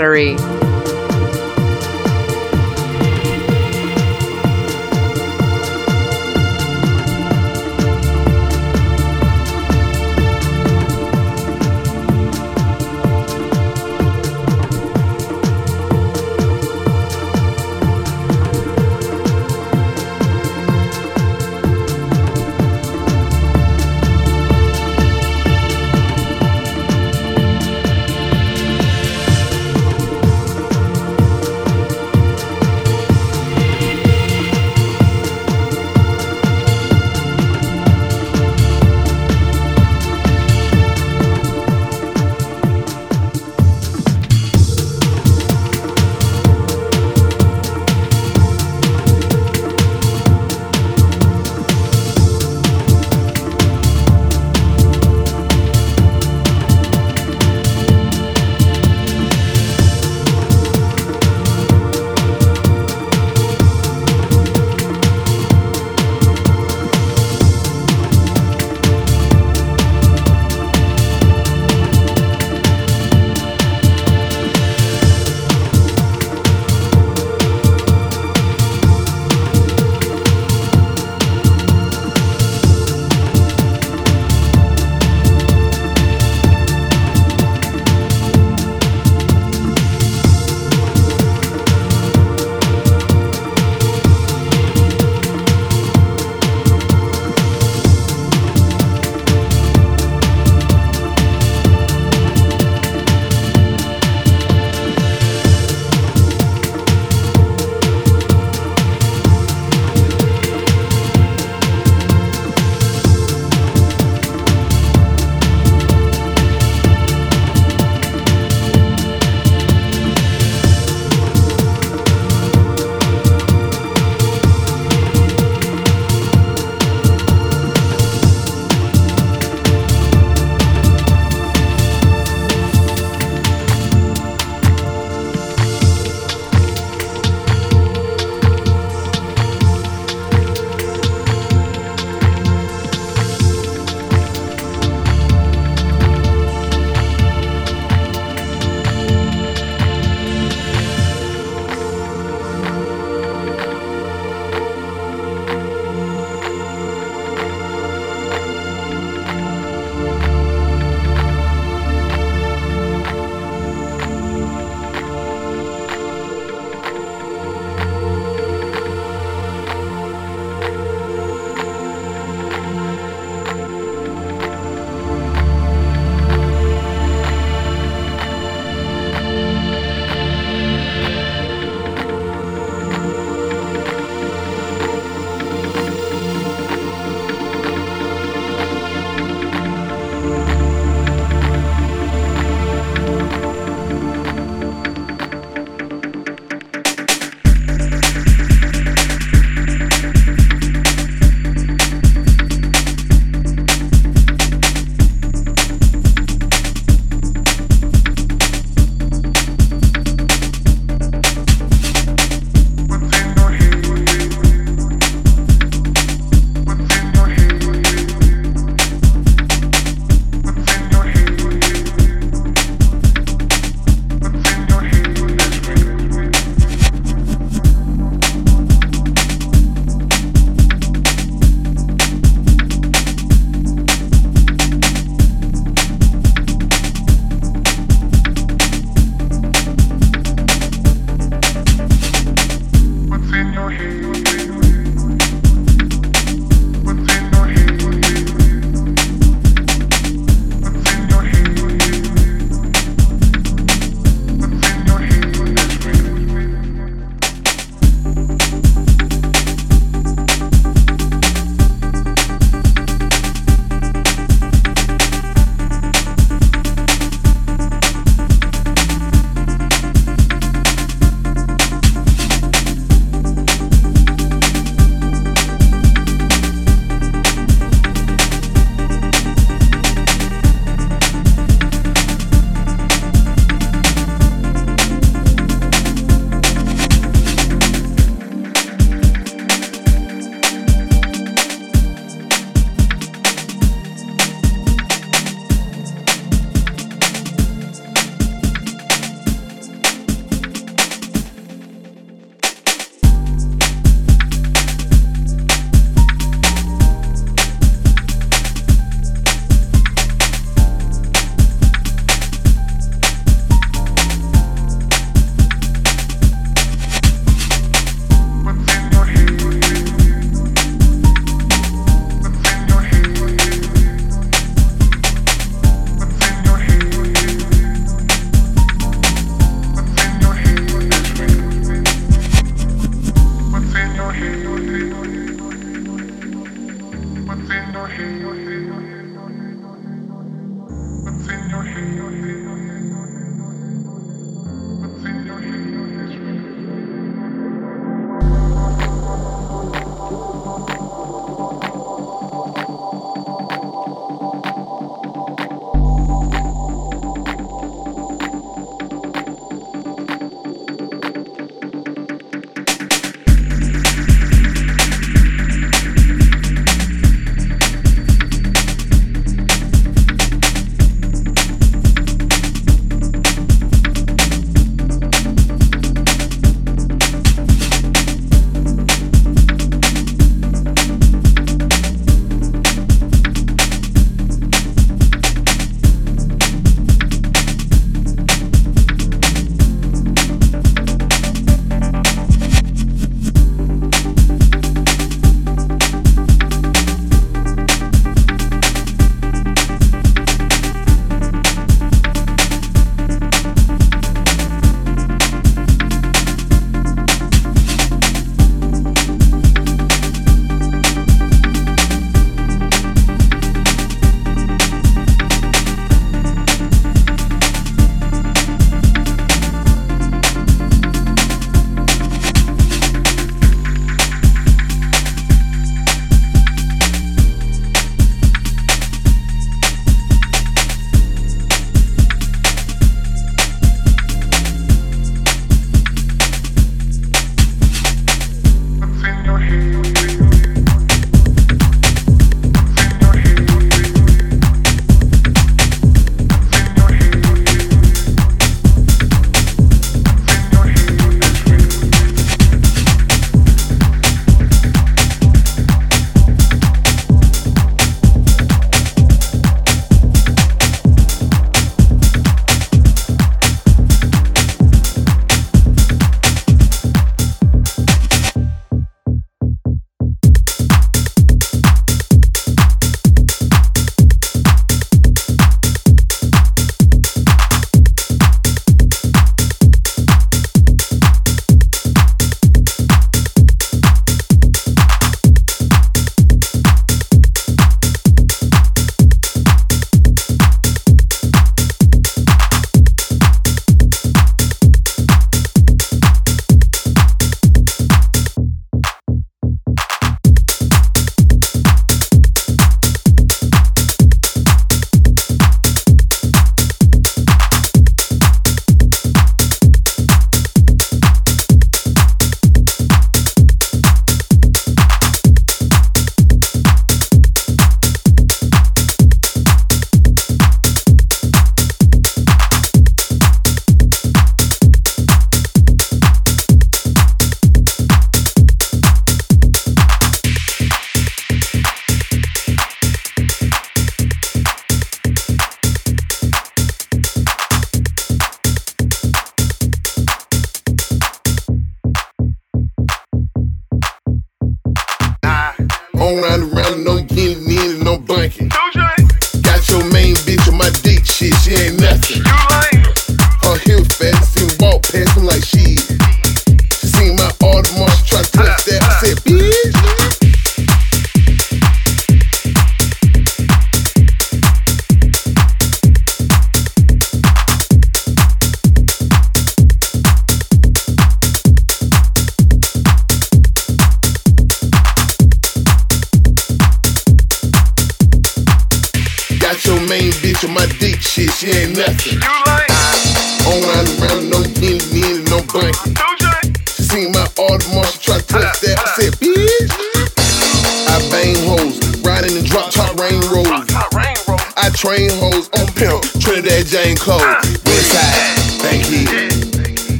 Battery.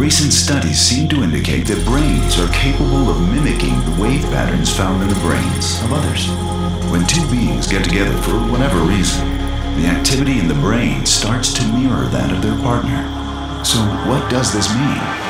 Recent studies seem to indicate that brains are capable of mimicking the wave patterns found in the brains of others. When two beings get together for whatever reason, the activity in the brain starts to mirror that of their partner. So, what does this mean?